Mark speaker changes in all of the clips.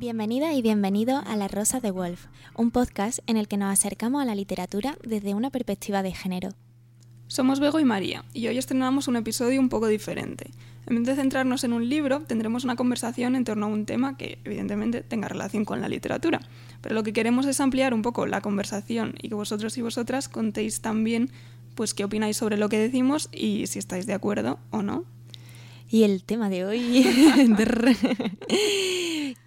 Speaker 1: Bienvenida y bienvenido a La Rosa de Wolf, un podcast en el que nos acercamos a la literatura desde una perspectiva de género.
Speaker 2: Somos Bego y María, y hoy estrenamos un episodio un poco diferente. En vez de centrarnos en un libro, tendremos una conversación en torno a un tema que evidentemente tenga relación con la literatura. Pero lo que queremos es ampliar un poco la conversación y que vosotros y vosotras contéis también pues qué opináis sobre lo que decimos y si estáis de acuerdo o no.
Speaker 1: Y el tema de hoy,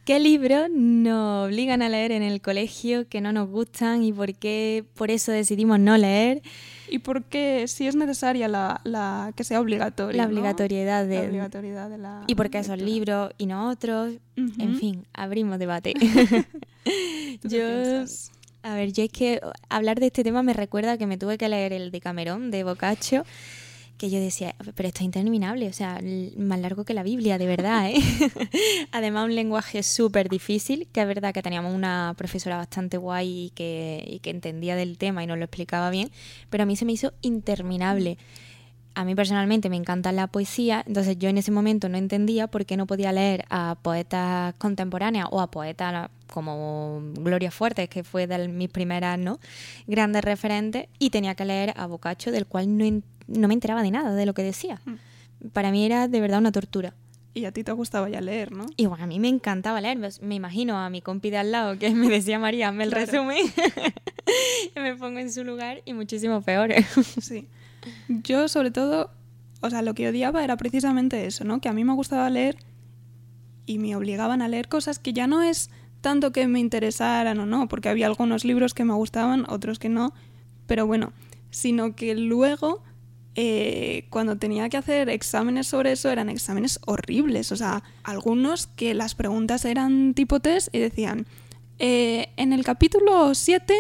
Speaker 1: ¿qué libros nos obligan a leer en el colegio que no nos gustan y por qué por eso decidimos no leer?
Speaker 2: Y por qué si es necesaria la, que sea obligatoria.
Speaker 1: La obligatoriedad, de,
Speaker 2: la obligatoriedad de la...
Speaker 1: Y por qué esos libros y no otros. En fin, abrimos debate.
Speaker 2: Yo...
Speaker 1: A ver, yo es que hablar de este tema me recuerda que me tuve que leer el de Camerón, de Boccaccio, que yo decía, pero esto es interminable, o sea, más largo que la Biblia, de verdad, ¿eh? Además, un lenguaje súper difícil, que es verdad que teníamos una profesora bastante guay y que, y que entendía del tema y nos lo explicaba bien, pero a mí se me hizo interminable. A mí personalmente me encanta la poesía, entonces yo en ese momento no entendía por qué no podía leer a poetas contemporáneas o a poetas como Gloria Fuertes, que fue de mis primeras ¿no? grandes referentes, y tenía que leer a Boccaccio, del cual no, no me enteraba de nada de lo que decía. Mm. Para mí era de verdad una tortura.
Speaker 2: Y a ti te gustaba ya leer, ¿no?
Speaker 1: Y bueno, a mí me encantaba leer. Me imagino a mi compi de al lado que me decía María, me el resumen. me pongo en su lugar y muchísimo peor.
Speaker 2: sí. Yo, sobre todo, o sea, lo que odiaba era precisamente eso, ¿no? Que a mí me gustaba leer y me obligaban a leer cosas que ya no es tanto que me interesaran o no, porque había algunos libros que me gustaban, otros que no, pero bueno, sino que luego eh, cuando tenía que hacer exámenes sobre eso eran exámenes horribles, o sea, algunos que las preguntas eran tipo test y decían, eh, en el capítulo 7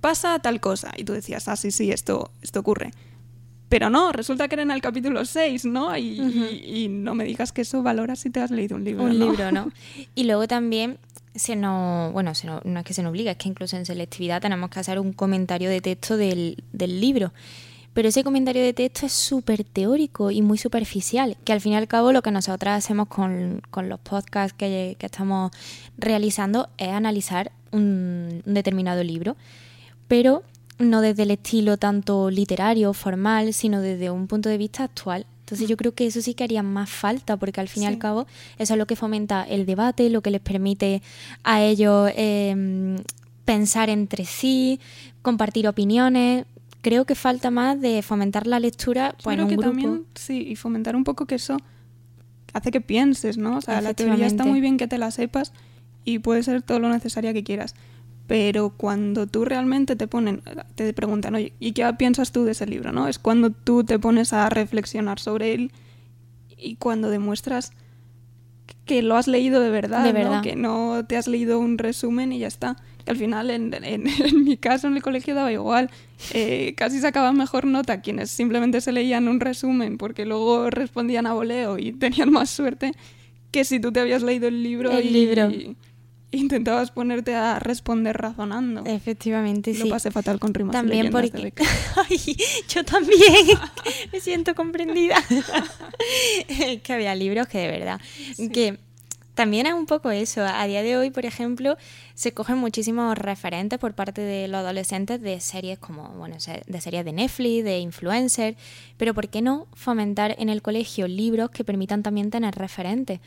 Speaker 2: pasa tal cosa, y tú decías, ah, sí, sí, esto, esto ocurre. Pero no, resulta que era en el capítulo 6, ¿no? Y, no me digas que eso valora si te has leído un libro.
Speaker 1: Un libro, ¿no? Y luego también se nos, bueno, no, es que se nos obliga, es que incluso en selectividad tenemos que hacer un comentario de texto del, del libro. Pero ese comentario de texto es súper teórico y muy superficial, que al fin y al cabo lo que nosotros hacemos con, los podcasts que, estamos realizando es analizar un, determinado libro, pero no desde el estilo tanto literario, formal, sino desde un punto de vista actual. Entonces yo creo que eso sí que haría más falta, porque al fin y al cabo eso es lo que fomenta el debate, lo que les permite a ellos em, pensar entre sí, compartir opiniones, creo que falta más de fomentar la lectura pues, en un
Speaker 2: que
Speaker 1: grupo.
Speaker 2: También, sí, y fomentar un poco que eso hace que pienses, ¿no? O sea, la teoría está muy bien que te la sepas y puede ser todo lo necesaria que quieras. Pero cuando tú realmente te ponen, te preguntan, oye, ¿y qué piensas tú de ese libro? ¿no? Es cuando tú te pones a reflexionar sobre él y cuando demuestras que lo has leído de verdad, ¿no? que no te has leído un resumen y ya está al final en, en, mi caso en el colegio daba igual. Eh, casi sacaban mejor nota quienes simplemente se leían un resumen porque luego respondían a voleo y tenían más suerte que si tú te habías leído el libro
Speaker 1: el libro.
Speaker 2: intentabas ponerte a responder razonando.
Speaker 1: Efectivamente,
Speaker 2: sí. Lo pasé fatal con rimas
Speaker 1: También porque... Ay, yo también me siento comprendida. que había libros que de verdad... Que también es un poco eso. A día de hoy, por ejemplo, se cogen muchísimos referentes por parte de los adolescentes de series como, bueno, de series de Netflix, de influencers, pero ¿por qué no fomentar en el colegio libros que permitan también tener referentes?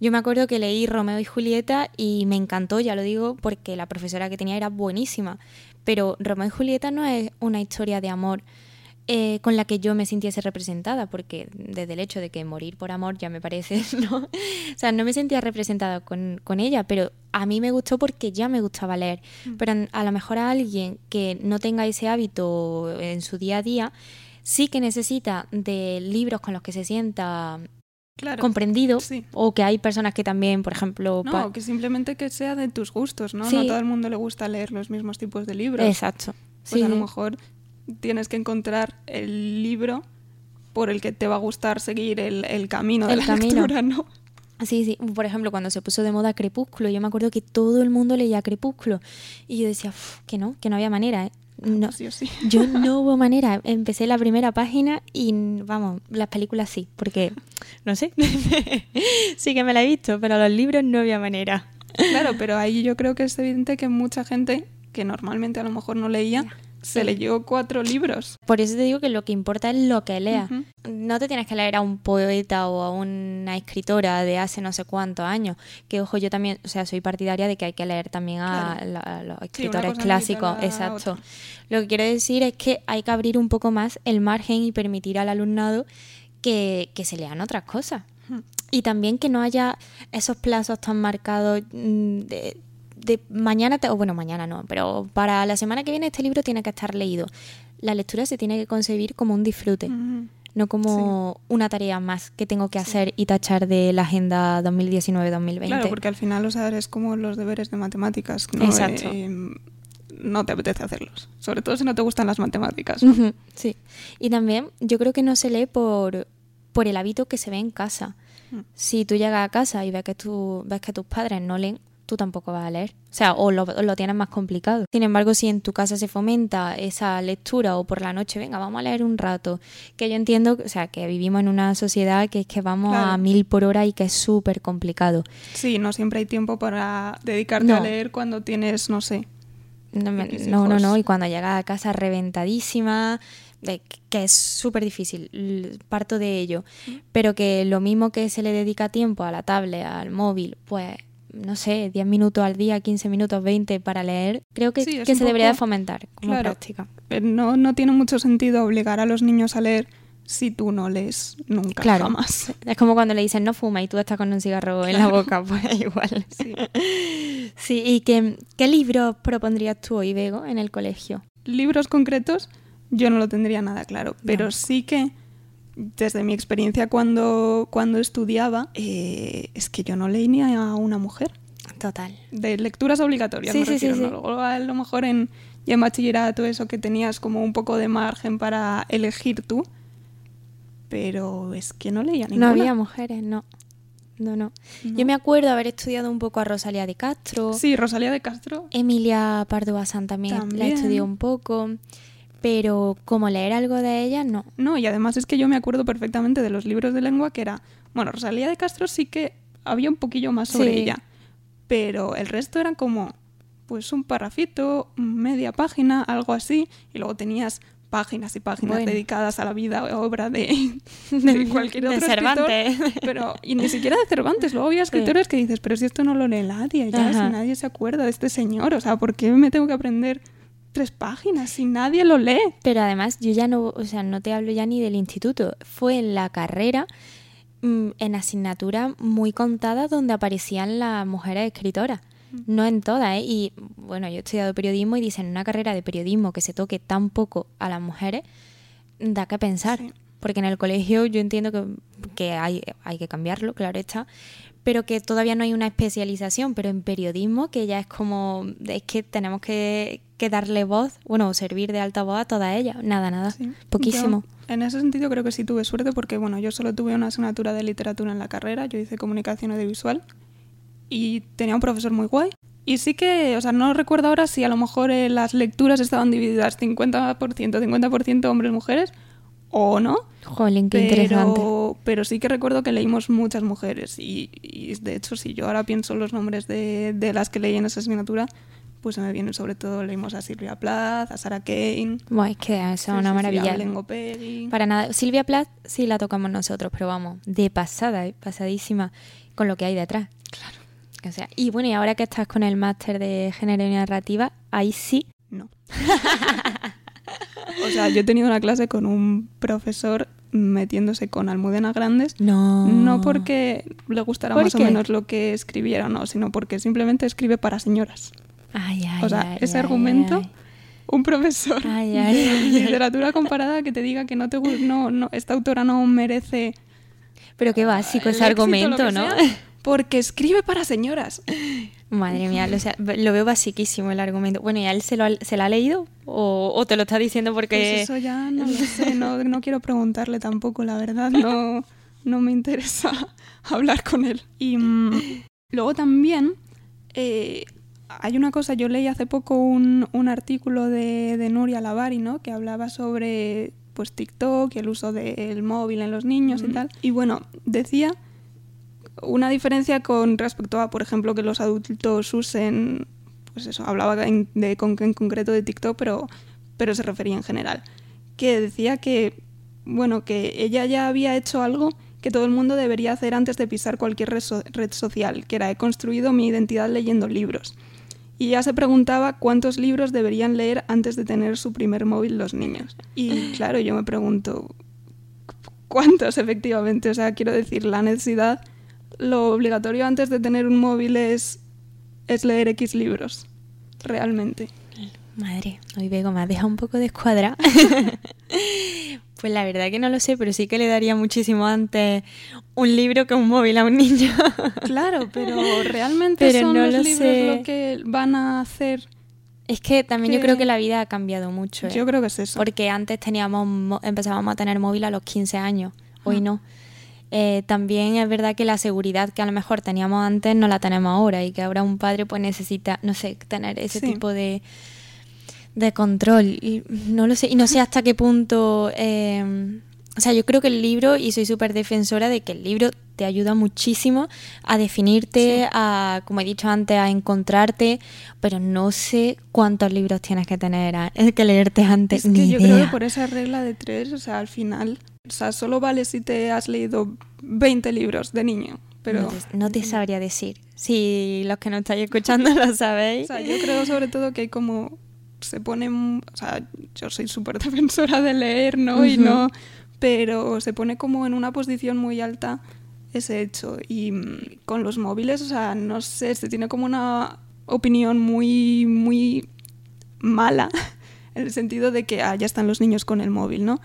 Speaker 1: Yo me acuerdo que leí Romeo y Julieta y me encantó, ya lo digo, porque la profesora que tenía era buenísima, pero Romeo y Julieta no es una historia de amor eh, con la que yo me sintiese representada, porque desde el hecho de que morir por amor ya me parece, ¿no? O sea, no me sentía representada con, ella, pero a mí me gustó porque ya me gustaba leer. Mm. Pero a lo mejor a alguien que no tenga ese hábito en su día a día, sí que necesita de libros con los que se sienta comprendido o que hay personas que también, por ejemplo...
Speaker 2: No, que simplemente que sea de tus gustos, ¿no? No a todo el mundo le gusta leer los mismos tipos de libros.
Speaker 1: Exacto.
Speaker 2: Pues a lo mejor tienes que encontrar el libro por el que te va a gustar seguir el, camino de la lectura, ¿no?
Speaker 1: Sí, sí. Por ejemplo, cuando se puso de moda Crepúsculo, yo me acuerdo que todo el mundo leía Crepúsculo. Y yo decía, que no, que no había manera. ¿eh?
Speaker 2: Ah, no, sí, sí.
Speaker 1: Yo no hubo manera. Empecé la primera página y, vamos, las películas sí, porque, no sé, sí que me la he visto, pero los libros no había manera.
Speaker 2: Claro, pero ahí yo creo que es evidente que mucha gente que normalmente a lo mejor no leía, se leyó cuatro libros.
Speaker 1: Por eso te digo que lo que importa es lo que leas. No te tienes que leer a un poeta o a una escritora de hace no sé cuántos años. Que ojo, yo también, o sea, soy partidaria de que hay que leer también a, los escritores clásicos. Exacto. Lo que quiero decir es que hay que abrir un poco más el margen y permitir al alumnado que, que se lean otras cosas. Y también que no haya esos plazos tan marcados mm, de, de mañana, o bueno, mañana no, pero para la semana que viene este libro tiene que estar leído. La lectura se tiene que concebir como un disfrute, no como una tarea más que tengo que hacer y tachar de la agenda 2019-2020.
Speaker 2: Claro, porque al final, o sea, es como los deberes de matemáticas. ¿no? Exacto. Eh, no te apetece hacerlos, sobre todo si no te gustan las matemáticas.
Speaker 1: Sí, y también yo creo que no se lee por, por el hábito que se ve en casa. Mm. Si tú llegas a casa y ves que, tú, ves que tus padres no leen, tú tampoco vas a leer. O sea, o lo, tienes más complicado. Sin embargo, si en tu casa se fomenta esa lectura o por la noche, venga, vamos a leer un rato, que yo entiendo, o sea, que vivimos en una sociedad que es que vamos a mil por hora y que es súper complicado.
Speaker 2: Sí, no siempre hay tiempo para dedicarte a leer cuando tienes, no sé.
Speaker 1: No, no, no, y cuando llegas a casa reventadísima, que es súper difícil, parto de ello, mm. pero que lo mismo que se le dedica tiempo a la tablet, al móvil, pues no sé, 10 minutos al día, 15 minutos, 20 para leer, creo que, que se debería fomentar como práctica.
Speaker 2: Eh, no, no tiene mucho sentido obligar a los niños a leer si tú no lees nunca claro. jamás.
Speaker 1: Es como cuando le dicen no fuma y tú estás con un cigarro en la boca, pues igual. Sí, sí ¿y qué, qué libros propondrías tú hoy, Bego, en el colegio?
Speaker 2: Libros concretos, yo no lo tendría nada claro, pero sí que desde mi experiencia cuando, cuando estudiaba, eh, es que yo no leí ni a una mujer.
Speaker 1: Total.
Speaker 2: De lecturas obligatorias, sí, sí, sí, a lo mejor en, y en bachillerato eso que tenías como un poco de margen para elegir tú, pero es que no leía ninguna.
Speaker 1: No había mujeres, no. No, no, Yo me acuerdo haber estudiado un poco a Rosalía de Castro.
Speaker 2: Sí, Rosalía de Castro.
Speaker 1: Emilia Pardo Bazán también, también, la estudié un poco pero como leer algo de ella, no.
Speaker 2: No, y además es que yo me acuerdo perfectamente de los libros de lengua que era, bueno, Rosalía de Castro sí que había un poquillo más sobre ella, pero el resto eran como, pues un parrafito, media página, algo así, y luego tenías páginas y páginas dedicadas a la vida o obra de, cualquier otro de Cervantes. pero y ni siquiera de Cervantes. Luego había escritores que dices, pero si esto no lo lee nadie, ya si nadie se acuerda de este señor, o sea, ¿por qué me tengo que aprender tres páginas y nadie lo lee.
Speaker 1: Pero además yo ya no, o sea, no te hablo ya ni del instituto, fue en la carrera mm, en asignatura muy contada donde aparecían las mujeres escritoras. Mm. No en todas, ¿eh? Y bueno, yo he estudiado periodismo y dicen, en una carrera de periodismo que se toque tan poco a las mujeres, da que pensar. Porque en el colegio yo entiendo que, que hay, hay que cambiarlo, claro está, pero que todavía no hay una especialización, pero en periodismo que ya es como, es que tenemos que, darle voz, bueno, servir de alta voz a toda ella, nada, nada, poquísimo.
Speaker 2: en ese sentido creo que sí tuve suerte porque, bueno, yo solo tuve una asignatura de literatura en la carrera, yo hice comunicación audiovisual y tenía un profesor muy guay. Y sí que, o sea, no recuerdo ahora si a lo mejor eh, las lecturas estaban divididas 50%, 50% hombres, mujeres, o no.
Speaker 1: Jolín, qué
Speaker 2: pero,
Speaker 1: interesante.
Speaker 2: Pero sí que recuerdo que leímos muchas mujeres y, de hecho si yo ahora pienso los nombres de, de, las que leí en esa asignatura, pues se me vienen sobre todo, leímos a Silvia Plath, a Sarah Kane.
Speaker 1: Bueno, es que es una maravilla. Para nada, Silvia Plath sí la tocamos nosotros, pero vamos, de pasada, ¿eh? pasadísima con lo que hay detrás.
Speaker 2: Claro.
Speaker 1: O sea, y bueno, y ahora que estás con el máster de género y narrativa, ahí sí.
Speaker 2: No. O sea, yo he tenido una clase con un profesor metiéndose con Almudena Grandes.
Speaker 1: No.
Speaker 2: No porque le gustara más o menos lo que escribiera, no, sino porque simplemente escribe para señoras.
Speaker 1: Ay, ay,
Speaker 2: o sea, ese argumento, un profesor de literatura comparada que te diga que no te no, no, esta autora no merece.
Speaker 1: Pero qué básico ese argumento, ¿no?
Speaker 2: porque escribe para señoras.
Speaker 1: Madre mía, lo, veo basiquísimo el argumento. Bueno, ¿y a él se lo ha, se ha leído? ¿O, te lo está diciendo porque...?
Speaker 2: Pues eso ya no lo sé, no, quiero preguntarle tampoco, la verdad, no, no me interesa hablar con él. Y mm, luego también eh, hay una cosa, yo leí hace poco un, artículo de, de, Nuria Lavari, ¿no? Que hablaba sobre pues TikTok y el uso del móvil en los niños y tal. Y bueno, decía una diferencia con respecto a, por ejemplo, que los adultos usen, pues eso, hablaba en, de, en concreto de TikTok, pero, pero se refería en general, que decía que, bueno, que ella ya había hecho algo que todo el mundo debería hacer antes de pisar cualquier red, social, que era he construido mi identidad leyendo libros. Y ya se preguntaba cuántos libros deberían leer antes de tener su primer móvil los niños. Y claro, yo me pregunto, ¿cuántos efectivamente? O sea, quiero decir, la necesidad, lo obligatorio antes de tener un móvil es, es leer X libros, realmente.
Speaker 1: Madre, hoy Bego me ha dejado un poco de escuadra. pues la verdad que no lo sé, pero sí que le daría muchísimo antes un libro que un móvil a un niño.
Speaker 2: claro, pero realmente son los libros lo que van a hacer.
Speaker 1: Es que también yo creo que la vida ha cambiado mucho. ¿eh?
Speaker 2: Yo creo que es eso.
Speaker 1: Porque antes teníamos empezábamos a tener móvil a los 15 años, hoy ah. no. Eh, también es verdad que la seguridad que a lo mejor teníamos antes no la tenemos ahora y que ahora un padre pues necesita, no sé, tener ese tipo de de control. Y no lo sé, y no sé hasta qué punto. Eh, o sea, yo creo que el libro, y soy súper defensora de que el libro te ayuda muchísimo a definirte, a, como he dicho antes, a encontrarte, pero no sé cuántos libros tienes que tener, que leerte antes.
Speaker 2: Es
Speaker 1: que
Speaker 2: yo creo que por esa regla de tres, o sea, al final, o sea, solo vale si te has leído 20 libros de niño. Pero...
Speaker 1: No te, no te sabría decir. Si los que no estáis escuchando lo sabéis.
Speaker 2: O sea, yo creo sobre todo que hay como se pone, o sea, yo soy súper defensora de leer, ¿no? Y no, pero se pone como en una posición muy alta ese hecho. Y mm, con los móviles, o sea, no sé, se tiene como una opinión muy, muy mala, en el sentido de que ah, ya están los niños con el móvil, ¿no?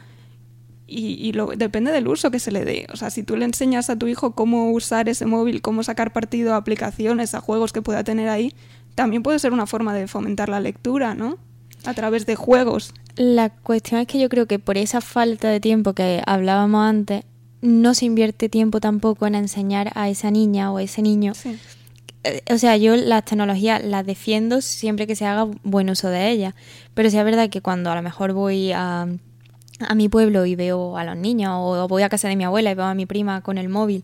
Speaker 2: Y, y lo, depende del uso que se le dé. O sea, si tú le enseñas a tu hijo cómo usar ese móvil, cómo sacar partido a aplicaciones, a juegos que pueda tener ahí, también puede ser una forma de fomentar la lectura, ¿no? A través de juegos.
Speaker 1: La cuestión es que yo creo que por esa falta de tiempo que hablábamos antes, no se invierte tiempo tampoco en enseñar a esa niña o a ese niño. Eh, o sea, yo las tecnologías las defiendo siempre que se haga buen uso de ellas. Pero sí es verdad que cuando a lo mejor voy a, a mi pueblo y veo a los niños o voy a casa de mi abuela y veo a mi prima con el móvil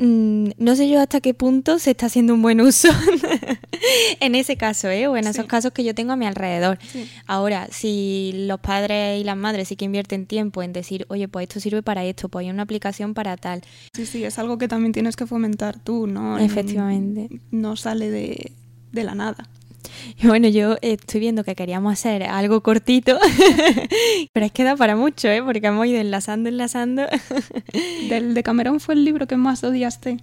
Speaker 1: Mm, no sé yo hasta qué punto se está haciendo un buen uso en ese caso, ¿eh? o en esos casos que yo tengo a mi alrededor. Ahora, si los padres y las madres sí que invierten tiempo en decir, oye, pues esto sirve para esto, pues hay una aplicación para tal.
Speaker 2: Sí, sí, es algo que también tienes que fomentar tú, ¿no?
Speaker 1: Efectivamente.
Speaker 2: No sale de, de la nada.
Speaker 1: Y bueno, yo estoy viendo que queríamos hacer algo cortito, pero es que da para mucho, ¿eh? Porque hemos ido enlazando, enlazando.
Speaker 2: ¿Del de Cameron fue el libro que más odiaste?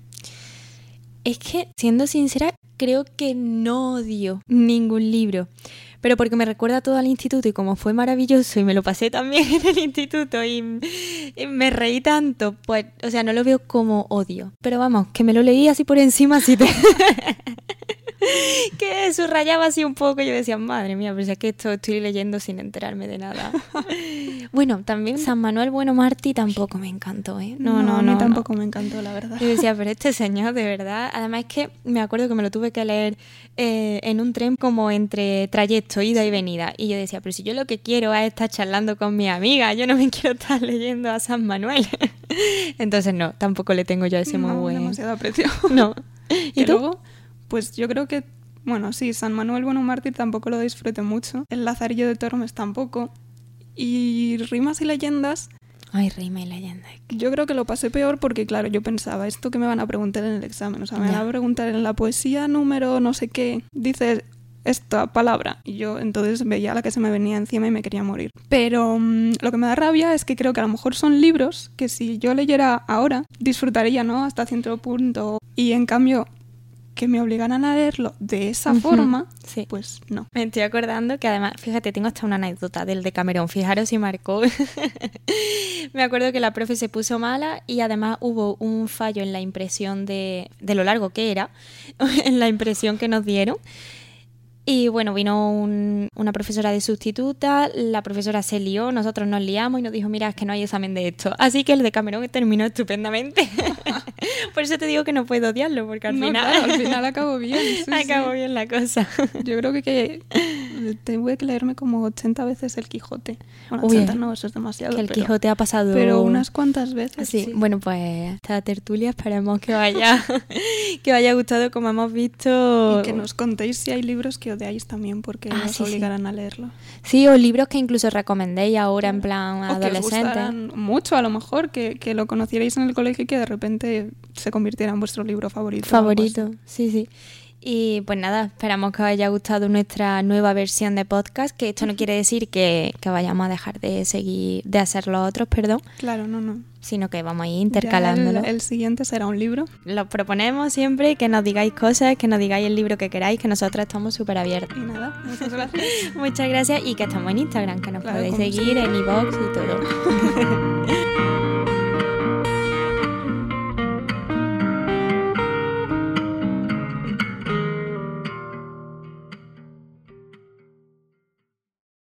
Speaker 1: Es que, siendo sincera, creo que no odio ningún libro. Pero porque me recuerda todo al instituto y como fue maravilloso y me lo pasé también en el instituto y, me reí tanto, pues, o sea, no lo veo como odio. Pero vamos, que me lo leí así por encima, así. que subrayaba así un poco y yo decía, madre mía, pero es que esto estoy leyendo sin enterarme de nada. bueno, también San Manuel Bueno Martí tampoco me encantó, ¿eh?
Speaker 2: No, no, no. A mí tampoco me encantó, la verdad.
Speaker 1: Yo decía, pero este señor, de verdad. Además es que me acuerdo que me lo tuve que leer eh, en un tren como entre trayecto, ida y venida. Y yo decía, pero si yo lo que quiero es estar charlando con mi amiga, yo no me quiero estar leyendo a San Manuel. Entonces no, tampoco le tengo yo ese muy buen.
Speaker 2: demasiado aprecio.
Speaker 1: No.
Speaker 2: ¿Y, luego? Pues yo creo que, bueno, sí, San Manuel Bueno Mártir tampoco lo disfruté mucho. El Lazarillo de Tormes tampoco. Y Rimas y Leyendas.
Speaker 1: Ay, rima y leyenda.
Speaker 2: Yo creo que lo pasé peor porque, claro, yo pensaba, esto que me van a preguntar en el examen, o sea, me van a preguntar en la poesía número no sé qué, dice esta palabra. Y yo entonces veía la que se me venía encima y me quería morir. Pero mm, lo que me da rabia es que creo que a lo mejor son libros que si yo leyera ahora, disfrutaría, ¿no? Hasta cierto punto. Y en cambio, que me obligaran a leerlo de esa forma, pues no.
Speaker 1: Me estoy acordando que además, fíjate, tengo hasta una anécdota del de Camerón, fijaros si marcó. me acuerdo que la profe se puso mala y además hubo un fallo en la impresión de, de lo largo que era, en la impresión que nos dieron. Y bueno, vino una profesora de sustituta, la profesora se lió, nosotros nos liamos y nos dijo, mira, es que no hay examen de esto. Así que el de Camerón terminó estupendamente. Por eso te digo que no puedo odiarlo, porque al final...
Speaker 2: al final acabó bien.
Speaker 1: acabó bien la cosa.
Speaker 2: Yo creo que, tuve que leerme como 80 veces el Quijote. Bueno,
Speaker 1: Uy,
Speaker 2: 80
Speaker 1: eh,
Speaker 2: no, eso es demasiado.
Speaker 1: Que el
Speaker 2: pero,
Speaker 1: Quijote ha pasado.
Speaker 2: pero unas cuantas veces.
Speaker 1: Sí,
Speaker 2: sí.
Speaker 1: bueno, pues esta tertulia esperemos que vaya, que os haya gustado como hemos visto.
Speaker 2: Y que nos contéis si hay libros que odiáis también porque
Speaker 1: Ah,
Speaker 2: os
Speaker 1: sí, sí.
Speaker 2: obligarán a leerlo.
Speaker 1: Sí, o libros que incluso recomendéis ahora en plan
Speaker 2: O que os
Speaker 1: adolescente.
Speaker 2: mucho, a lo mejor, que, que lo conocierais en el colegio y que de repente se convirtiera en vuestro libro favorito.
Speaker 1: Favorito, sí, sí. Y pues nada, esperamos que os haya gustado nuestra nueva versión de podcast, que esto no quiere decir que, que vayamos a dejar de seguir, de hacer los otros, perdón,
Speaker 2: Claro, no, no.
Speaker 1: sino que vamos a ir intercalándolo.
Speaker 2: El, el siguiente será un libro.
Speaker 1: Lo proponemos siempre, que nos digáis cosas, que nos digáis el libro que queráis, que nosotros estamos súper abiertos.
Speaker 2: Y nada, muchas gracias.
Speaker 1: Muchas gracias y que estamos en Instagram, que nos
Speaker 2: Claro,
Speaker 1: podéis seguir en iVoox y todo.